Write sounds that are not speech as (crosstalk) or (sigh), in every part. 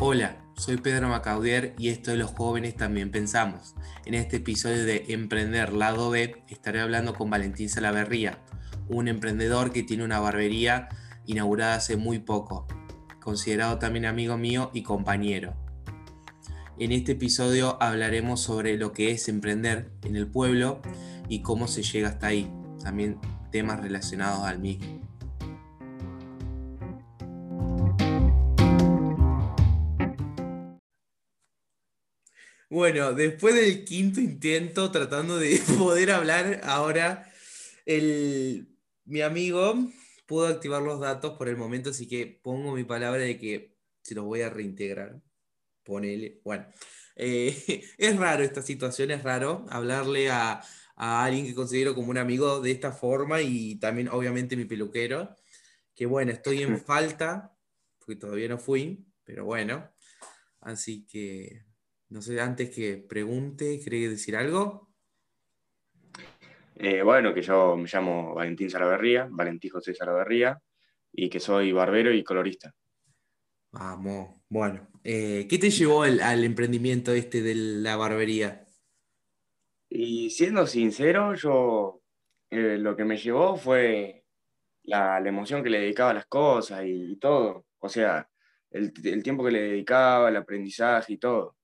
Hola, soy Pedro Macaudier y esto de Los Jóvenes También Pensamos. En este episodio de Emprender Lado B estaré hablando con Valentín Salaverría, un emprendedor que tiene una barbería inaugurada hace muy poco, considerado también amigo mío y compañero. En este episodio hablaremos sobre lo que es emprender en el pueblo y cómo se llega hasta ahí, también temas relacionados al mismo. Bueno, después del quinto intento tratando de (laughs) poder hablar, ahora el, mi amigo pudo activar los datos por el momento, así que pongo mi palabra de que se los voy a reintegrar. Ponele. Bueno, eh, (laughs) es raro esta situación, es raro hablarle a, a alguien que considero como un amigo de esta forma y también obviamente mi peluquero, que bueno, estoy en (laughs) falta, porque todavía no fui, pero bueno, así que no sé, antes que pregunte, ¿querés decir algo? Eh, bueno, que yo me llamo Valentín Salaverría, Valentín José Salaverría, y que soy barbero y colorista. Vamos, bueno. Eh, ¿Qué te llevó al emprendimiento este de la barbería? Y siendo sincero, yo eh, lo que me llevó fue la, emoción que le dedicaba a las cosas y, todo. O sea, el, el, tiempo que le dedicaba, el aprendizaje y todo.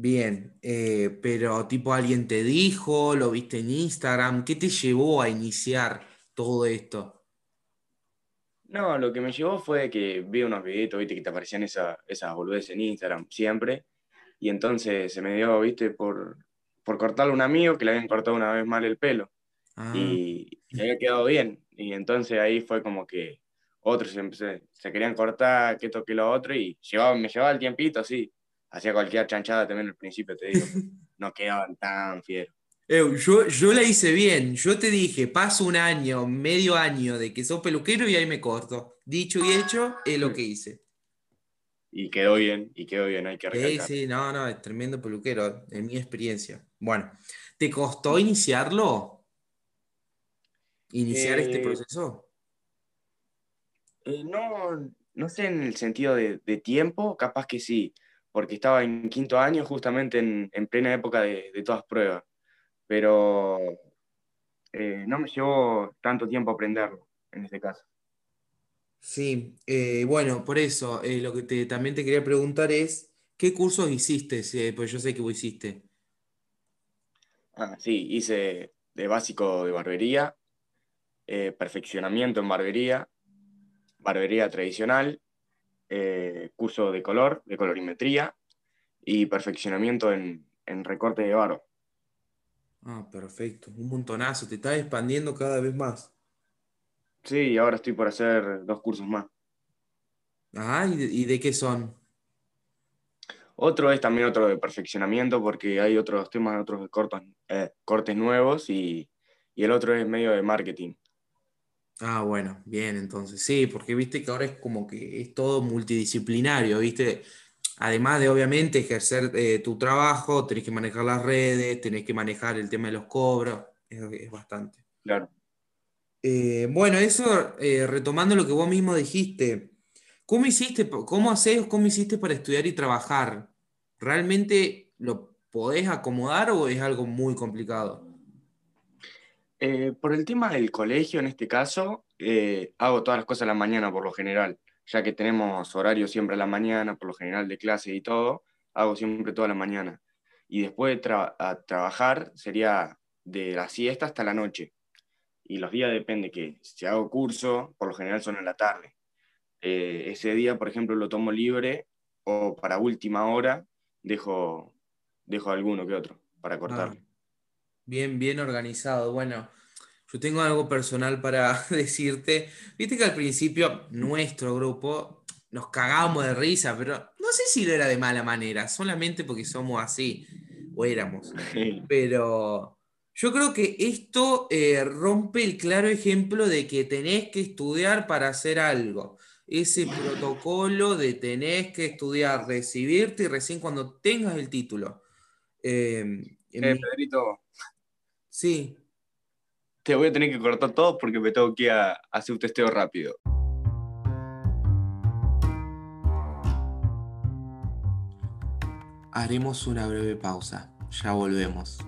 Bien, eh, pero tipo alguien te dijo, lo viste en Instagram, ¿qué te llevó a iniciar todo esto? No, lo que me llevó fue que vi unos videitos, viste, que te aparecían esa, esas boludeces en Instagram siempre, y entonces se me dio, viste, por, por cortarle a un amigo que le habían cortado una vez mal el pelo, ah. y, le había quedado bien, y entonces ahí fue como que otros se, se querían cortar, que toque lo otro, y llevaba, me llevaba el tiempito así, hacía cualquier chanchada también al principio, te digo, (laughs) no quedaban tan fieros. yo, yo la hice bien, yo te dije, paso un año, medio año de que sos peluquero y ahí me corto. Dicho y hecho, es lo que hice. Y quedó bien, y quedó bien, hay que recalcar. Sí, sí, no, no, es tremendo peluquero, en mi experiencia. Bueno, ¿te costó iniciarlo? ¿Iniciar este eh, proceso? Eh, no, no sé en el sentido de, de tiempo, capaz que sí porque estaba en quinto año justamente en, plena época de, todas pruebas, pero eh, no me llevó tanto tiempo aprenderlo en este caso. Sí, eh, bueno, por eso eh, lo que también te quería preguntar es, ¿qué cursos hiciste? pues yo sé que vos hiciste. Ah, sí, hice de básico de barbería, perfeccionamiento en barbería, barbería tradicional, eh, curso de color, de colorimetría y perfeccionamiento en, recorte de barro. Ah, perfecto, un montonazo, te estás expandiendo cada vez más. Sí, ahora estoy por hacer dos cursos más. Ah, ¿y de, qué son? Otro es también otro de perfeccionamiento porque hay otros temas, otros cortes, eh, cortes nuevos y, y el otro es medio de marketing. Ah, bueno, bien, entonces sí, porque viste que ahora es como que es todo multidisciplinario, viste. Además de obviamente ejercer eh, tu trabajo, tenés que manejar las redes, tenés que manejar el tema de los cobros, es, bastante. Claro. Eh, bueno, eso eh, retomando lo que vos mismo dijiste, ¿cómo hiciste, cómo haces, cómo hiciste para estudiar y trabajar? ¿Realmente lo podés acomodar o es algo muy complicado? Eh, por el tema del colegio, en este caso, eh, hago todas las cosas a la mañana por lo general, ya que tenemos horario siempre a la mañana, por lo general de clase y todo, hago siempre toda la mañana. Y después de a trabajar sería de la siesta hasta la noche. Y los días depende que si hago curso, por lo general son en la tarde. Eh, ese día, por ejemplo, lo tomo libre o para última hora dejo, dejo alguno que otro para cortarlo. Bien, bien organizado. Bueno, yo tengo algo personal para (laughs) decirte. Viste que al principio nuestro grupo nos cagábamos de risa, pero no sé si lo era de mala manera, solamente porque somos así, o éramos. Pero yo creo que esto eh, rompe el claro ejemplo de que tenés que estudiar para hacer algo. Ese protocolo de tenés que estudiar, recibirte y recién cuando tengas el título. Eh, eh Pedrito, Sí. Te voy a tener que cortar todo porque me tengo que hacer un testeo rápido. Haremos una breve pausa. Ya volvemos.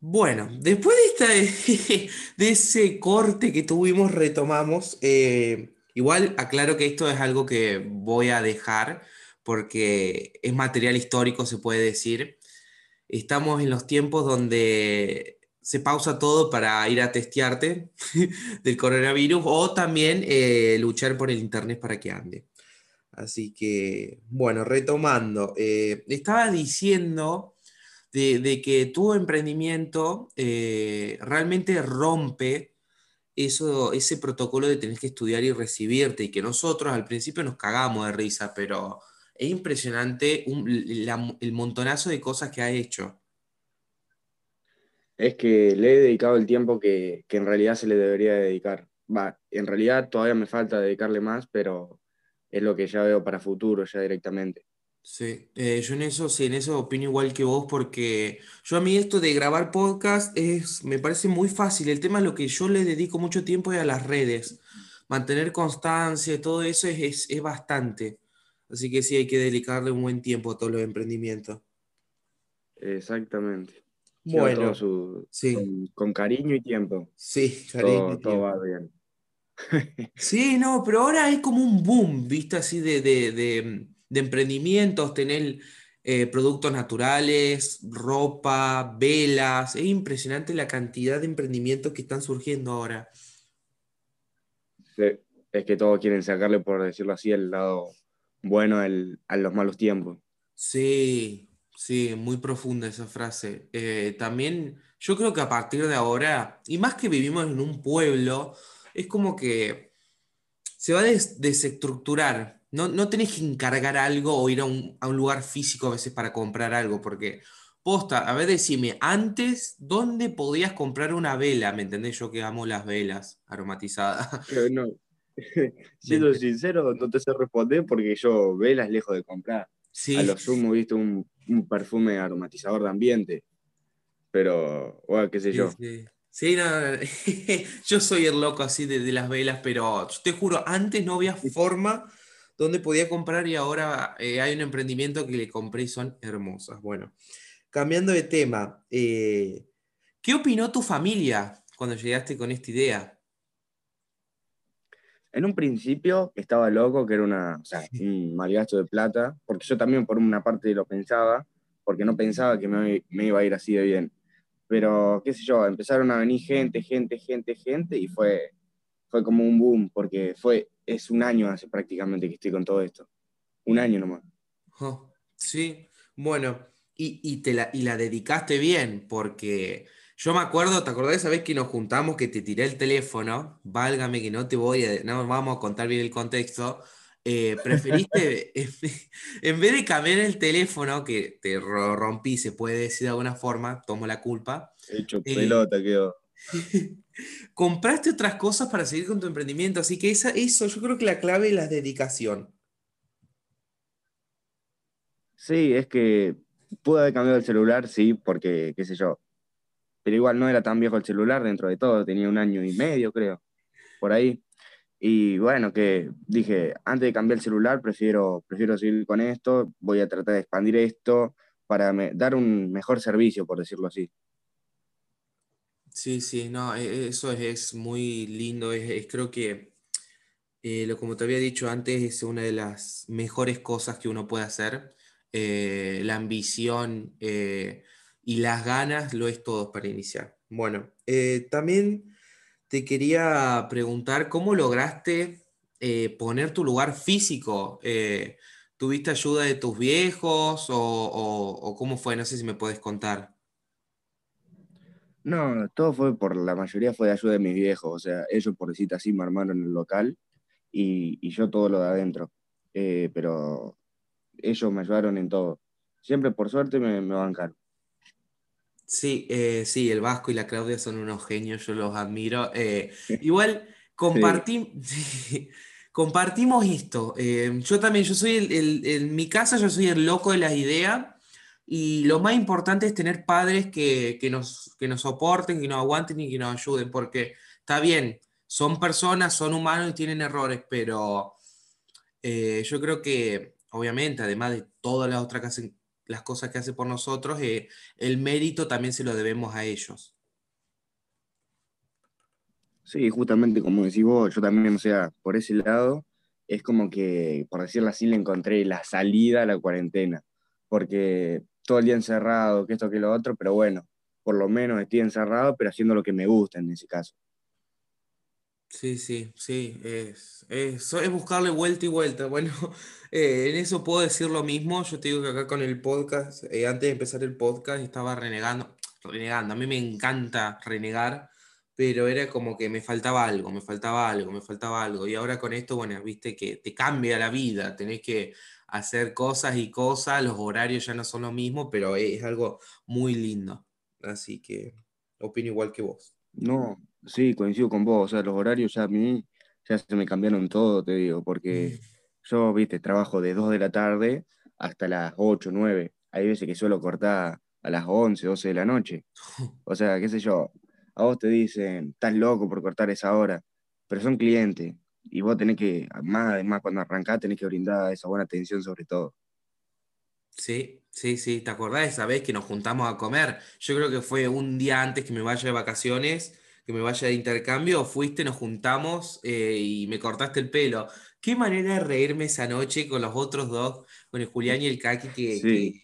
Bueno, después de, esta, (laughs) de ese corte que tuvimos, retomamos. Eh, igual aclaro que esto es algo que voy a dejar porque es material histórico, se puede decir. Estamos en los tiempos donde se pausa todo para ir a testearte (laughs) del coronavirus o también eh, luchar por el Internet para que ande. Así que, bueno, retomando, eh, estaba diciendo de, que tu emprendimiento eh, realmente rompe eso, ese protocolo de tener que estudiar y recibirte y que nosotros al principio nos cagamos de risa, pero es impresionante el montonazo de cosas que ha hecho. Es que le he dedicado el tiempo que, que en realidad se le debería dedicar. Va, en realidad todavía me falta dedicarle más, pero es lo que ya veo para futuro, ya directamente. Sí, eh, yo en eso, sí, en eso opino igual que vos, porque yo a mí esto de grabar podcast es, me parece muy fácil. El tema es lo que yo le dedico mucho tiempo es a las redes. Mantener constancia, todo eso es, es, bastante. Así que sí, hay que dedicarle un buen tiempo a todos los emprendimientos. Exactamente. Bueno, sí. Con, cariño y tiempo. Sí, cariño. Todo, va bien. (laughs) sí, no, pero ahora hay como un boom, ¿viste? Así de de emprendimientos, tener eh, productos naturales, ropa, velas. Es impresionante la cantidad de emprendimientos que están surgiendo ahora. Sí, es que todos quieren sacarle, por decirlo así, el lado bueno a los malos tiempos. Sí, sí, muy profunda esa frase. Eh, también yo creo que a partir de ahora, y más que vivimos en un pueblo, es como que se va a desestructurar no, no tenés que encargar algo o ir a un, lugar físico a veces para comprar algo, porque posta, a ver, decime, antes, ¿dónde podías comprar una vela? ¿Me entendés? Yo que amo las velas aromatizadas. no, (laughs) siendo sincero, no te sé responder porque yo velas lejos de comprar. Sí. A lo sumo, viste, un, perfume aromatizador de ambiente. Pero, bueno, qué sé yo. Sí. no, (laughs) yo soy el loco así de, de, las velas, pero te juro, antes no había forma donde podía comprar y ahora eh, hay un emprendimiento que le compré y son hermosas. Bueno, cambiando de tema, eh, ¿qué opinó tu familia cuando llegaste con esta idea? En un principio estaba loco, que era una, o sea, un malgasto de plata, porque yo también por una parte lo pensaba, porque no pensaba que me, me iba a ir así de bien. Pero, qué sé yo, empezaron a venir gente, gente, gente, gente, y fue, fue como un boom, porque fue es un año hace prácticamente que estoy con todo esto. Un año nomás. sí, bueno, y, te la, y la dedicaste bien, porque yo me acuerdo, ¿te acordás esa vez que nos juntamos que te tiré el teléfono? Válgame que no te voy a, no vamos a contar bien el contexto. Eh, preferiste, (laughs) en vez de cambiar el teléfono, que te rompí, se puede decir de alguna forma, tomo la culpa. Hecho eh, pelota quedó. (laughs) compraste otras cosas para seguir con tu emprendimiento. Así que esa, eso, yo creo que la clave es la dedicación. Sí, es que pude haber cambiado el celular, sí, porque, qué sé yo. Pero igual no era tan viejo el celular dentro de todo, tenía un año y medio, creo, por ahí. Y bueno, que dije, antes de cambiar el celular, prefiero, prefiero seguir con esto, voy a tratar de expandir esto para dar un mejor servicio, por decirlo así. Sí, sí, no, e, eso es, muy lindo. Es, creo que, eh, lo, como te había dicho antes, es una de las mejores cosas que uno puede hacer. Eh, la ambición eh, y las ganas lo es todo para iniciar. Bueno, también te quería preguntar, ¿cómo lograste poner tu lugar físico? ¿Tuviste ayuda de tus viejos o, cómo fue? No sé si me puedes contar. No, todo fue por, la mayoría fue de ayuda de mis viejos, o sea, ellos por decirte así me armaron el local y, yo todo lo de adentro, eh, pero ellos me ayudaron en todo. Siempre por suerte me, me bancaron. Sí, eh, sí, el Vasco y la Claudia son unos genios, yo los admiro. Eh, (laughs) igual (laughs) compartimos esto. yo también, yo soy el, en mi casa, yo soy el loco de las ideas y lo más importante es tener padres que, nos, que nos soporten, que nos aguanten y que nos ayuden, porque está bien, son personas, son humanos y tienen errores, pero Eh, yo creo que, obviamente, además de todas las otras que las cosas que hace por nosotros, eh, el mérito también se lo debemos a ellos. Sí, justamente como decís vos, yo también, o sea, por ese lado, es como que, por decirlo así, le encontré la salida a la cuarentena, porque todo el día encerrado, que esto, que lo otro, pero bueno, por lo menos estoy encerrado, pero haciendo lo que me gusta en ese caso. Sí, sí, sí, es, es, es buscarle vuelta y vuelta. (laughs) Bueno, eh, en eso puedo decir lo mismo. Yo te digo que acá con el podcast, eh, antes de empezar el podcast, estaba renegando, renegando. A mí me encanta renegar, pero era como que me faltaba algo, me faltaba algo, me faltaba algo. Y ahora con esto, bueno, viste que te cambia la vida, tenés que hacer cosas y cosas, los horarios ya no son lo mismo, pero es algo muy lindo. Así que opino igual que vos. No, sí, coincido con vos. O sea, los horarios ya a mí ya se me cambiaron todo, te digo, porque mm. yo, viste, trabajo de 2 de la tarde hasta las 8, 9. Hay veces que suelo cortar a las 11, 12 de la noche. (laughs) O sea, qué sé yo, a vos te dicen, estás loco por cortar esa hora, pero son clientes y vos tenés que, más además cuando arrancás, tenés que brindar esa buena atención sobre todo. Sí, sí, sí, ¿te acordás de esa vez que nos juntamos a comer? Yo creo que fue un día antes que me vaya de vacaciones, que me vaya de intercambio, fuiste, nos juntamos eh, y me cortaste el pelo. Qué manera de reírme esa noche con los otros dos, con el Julián y el Kaki, que,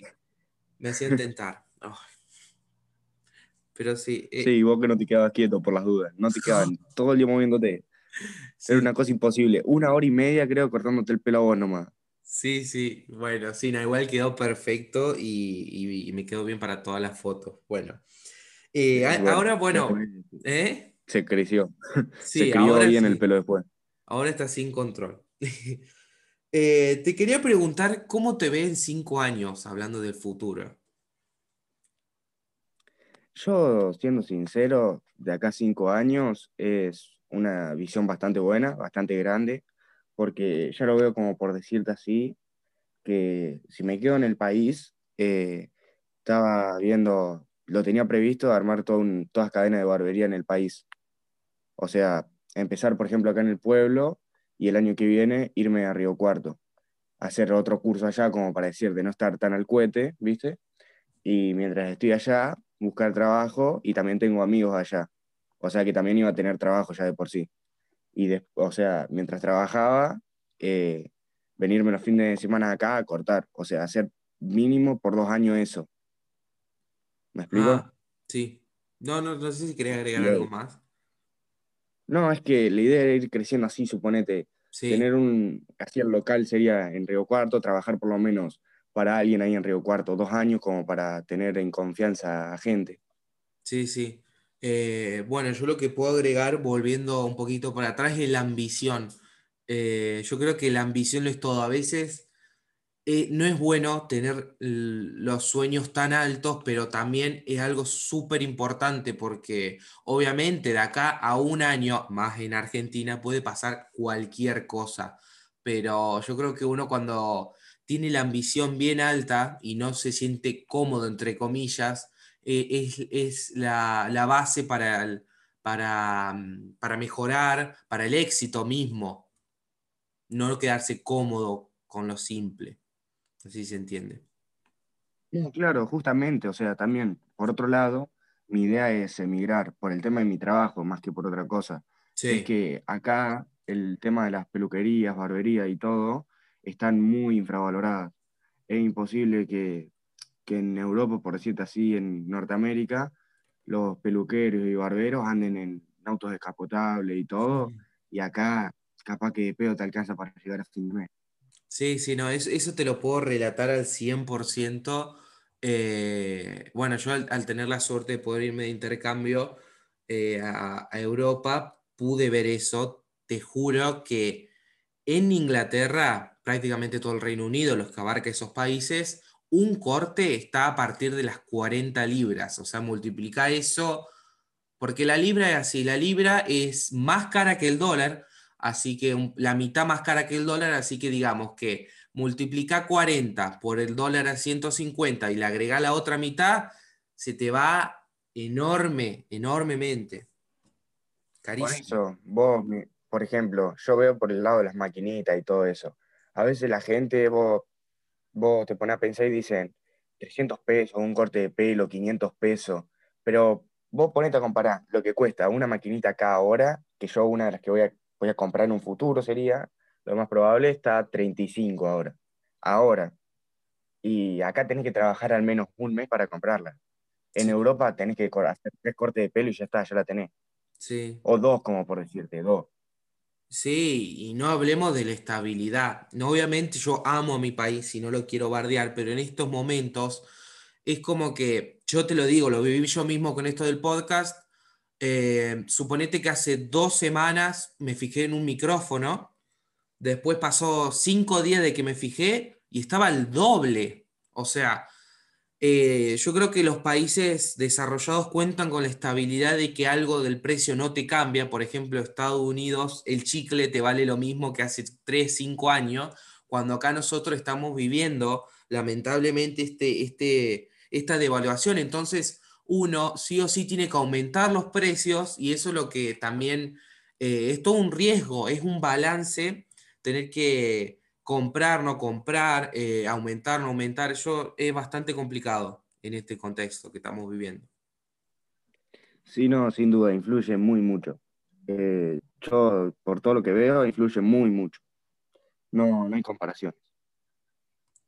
me hacían tentar. Pero sí. Eh, sí, vos que no te quedabas quieto por las dudas, no te quedabas (laughs) todo el día moviéndote. Era una cosa imposible. Una hora y media, creo, cortándote el pelo a vos nomás. Sí, sí, bueno, sí, no, igual quedó perfecto y, me quedó bien para todas las fotos. Bueno, eh, ahora, bueno, ¿eh? Se creció. (laughs) se crió bien el pelo después. Ahora está sin control. (laughs) Eh, te quería preguntar cómo te ves en cinco años, hablando del futuro. Yo, siendo sincero, de acá cinco años es una visión bastante buena, bastante grande porque ya lo veo como por decirte así, que si me quedo en el país, eh, estaba viendo, lo tenía previsto armar todas cadenas de barbería en el país. O sea, empezar, por ejemplo, acá en el pueblo y el año que viene irme a Río Cuarto, hacer otro curso allá como para decir de no estar tan al cohete, ¿viste? Y mientras estoy allá, buscar trabajo y también tengo amigos allá. O sea que también iba a tener trabajo ya de por sí y, o sea, mientras trabajaba, eh, venirme los fines de semana acá a cortar, o sea, hacer mínimo por dos años eso. ¿Me explico? Ah, sí. No, no, no sé si quería agregar algo más. No, es que la idea era ir creciendo así, suponete. Tener un, así el local sería en Río Cuarto, trabajar por lo menos para alguien ahí en Río Cuarto, dos años como para tener en confianza a gente. Sí, sí. Eh, bueno, yo lo que puedo agregar, volviendo un poquito para atrás, es la ambición. Eh, yo creo que la ambición lo es todo. A veces eh, no es bueno tener los sueños tan altos, pero también es algo súper importante porque obviamente de acá a un año más en Argentina puede pasar cualquier cosa. Pero yo creo que uno cuando tiene la ambición bien alta y no se siente cómodo, entre comillas, eh, es, la, base para, mm, para mejorar, para el éxito mismo. No quedarse cómodo con lo simple. Así se entiende. Claro, justamente, o sea, también, por otro lado, mi idea es emigrar por el tema de mi trabajo más que por otra cosa. Es que acá el tema de las peluquerías, barberías y todo están muy infravaloradas. Es imposible que que en Europa, por decirte así, en Norteamérica, los peluqueros y barberos anden en autos descapotables y todo, y acá capaz que de pedo te alcanza para llegar a fin de mes. Sí, sí, no, eso, te lo puedo relatar al 100%. Eh, bueno, yo al, tener la suerte de poder irme de intercambio eh, a, a Europa, pude ver eso. Te juro que en Inglaterra, prácticamente todo el Reino Unido, los que abarca esos países, un corte está a partir de las 40 libras, o sea, multiplica eso, porque la libra es así, la libra es más cara que el dólar, así que la mitad más cara que el dólar, así que digamos que multiplica 40 por el dólar a 150 y le agrega la otra mitad, se te va enorme, enormemente. Carísimo. Por eso, vos, por ejemplo, yo veo por el lado de las maquinitas y todo eso a veces la gente, vos, vos te pones a pensar y dicen 300 pesos, un corte de pelo, 500 pesos, pero vos ponete a comparar lo que cuesta una maquinita cada hora, que yo una de las que voy a, voy a comprar en un futuro sería, lo más probable está 35 ahora. Ahora. Y acá tenés que trabajar al menos un mes para comprarla. En Europa tenés que hacer tres cortes de pelo y ya está, ya la tenés. Sí. O dos, como por decirte, dos. Sí, y no hablemos de la estabilidad. No, obviamente yo amo a mi país y no lo quiero bardear, pero en estos momentos es como que, yo te lo digo, lo viví yo mismo con esto del podcast. Eh, suponete que hace dos semanas me fijé en un micrófono, después pasó cinco días de que me fijé y estaba al doble. O sea, eh, yo creo que los países desarrollados cuentan con la estabilidad de que algo del precio no te cambia. Por ejemplo, Estados Unidos, el chicle te vale lo mismo que hace 3, 5 años, cuando acá nosotros estamos viviendo lamentablemente este, este, esta devaluación. Entonces, uno sí o sí tiene que aumentar los precios y eso es lo que también eh, es todo un riesgo, es un balance tener que comprar, no comprar, eh, aumentar, no aumentar, eso es bastante complicado en este contexto que estamos viviendo. Sí, no, sin duda, influye muy mucho. Eh, yo, por todo lo que veo, influye muy mucho. No, no hay comparación.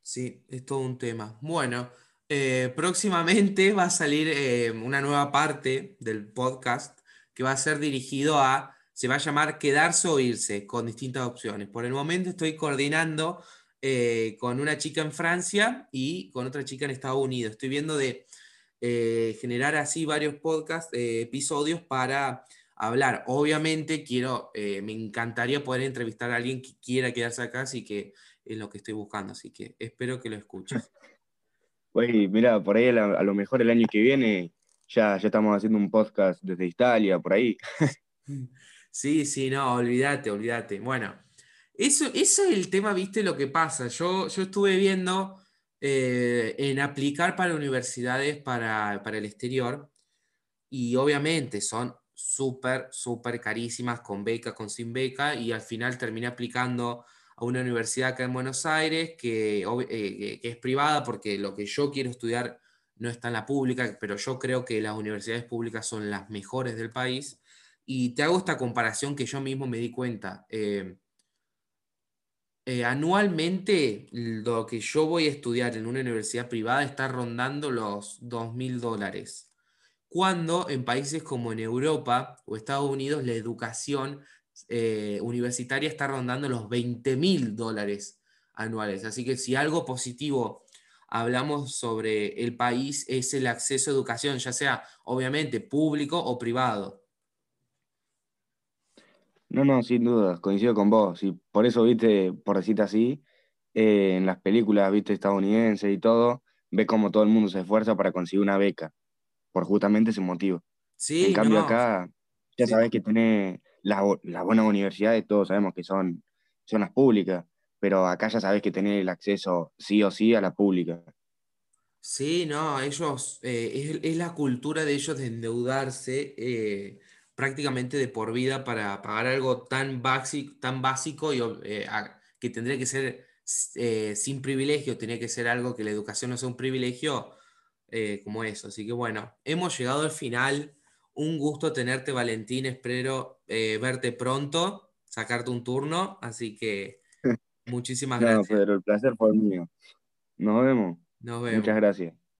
Sí, es todo un tema. Bueno, eh, próximamente va a salir una nueva parte del podcast que va a ser dirigido a se va a llamar Quedarse o Irse, con distintas opciones. Por el momento estoy coordinando eh, con una chica en Francia y con otra chica en Estados Unidos. Estoy viendo de eh, generar así varios podcast, eh, episodios para hablar. Obviamente quiero, me encantaría poder entrevistar a alguien que quiera quedarse acá, así que es lo que estoy buscando, así que espero que lo escuches. (laughs) Oye, mira, por ahí a, lo mejor el año que viene ya, ya estamos haciendo un podcast desde Italia, por ahí. Sí, sí, no, olvídate, olvídate. Bueno, eso, eso es el tema, viste, lo que pasa. Yo, yo estuve viendo eh, en aplicar para universidades para, para el exterior y obviamente son súper, súper carísimas, con beca, con sin beca, y al final terminé aplicando a una universidad acá en Buenos Aires que, eh, que, es privada porque lo que yo quiero estudiar no está en la pública, pero yo creo que las universidades públicas son las mejores del país. Y te hago esta comparación que yo mismo me di cuenta. Eh, eh, anualmente lo que yo voy a estudiar en una universidad privada está rondando los 2 mil dólares. Cuando en países como en Europa o Estados Unidos la educación eh, universitaria está rondando los 20 mil dólares anuales. Así que si algo positivo hablamos sobre el país es el acceso a educación, ya sea obviamente público o privado. No, no, sin duda, coincido con vos. Y por eso, viste, por decirte así, eh, en las películas, viste, estadounidenses y todo, ve cómo todo el mundo se esfuerza para conseguir una beca, por justamente ese motivo. Sí, en cambio, acá ya sabés que tenés las, buenas universidades, todos sabemos que son, son las públicas, pero acá ya sabés que tenés el acceso sí o sí a la pública. Sí, no, ellos, eh, es, la cultura de ellos de endeudarse. Eh, prácticamente de por vida para pagar algo tan básico, tan básico y, eh, que tendría que ser eh, sin privilegio, tendría que ser algo que la educación no sea un privilegio como eso. Así que bueno, hemos llegado al final. Un gusto tenerte, Valentín. Espero verte pronto, sacarte un turno. Así que (laughs) muchísimas gracias. No, Pedro, el placer fue mío. Nos vemos. Nos vemos. Muchas gracias.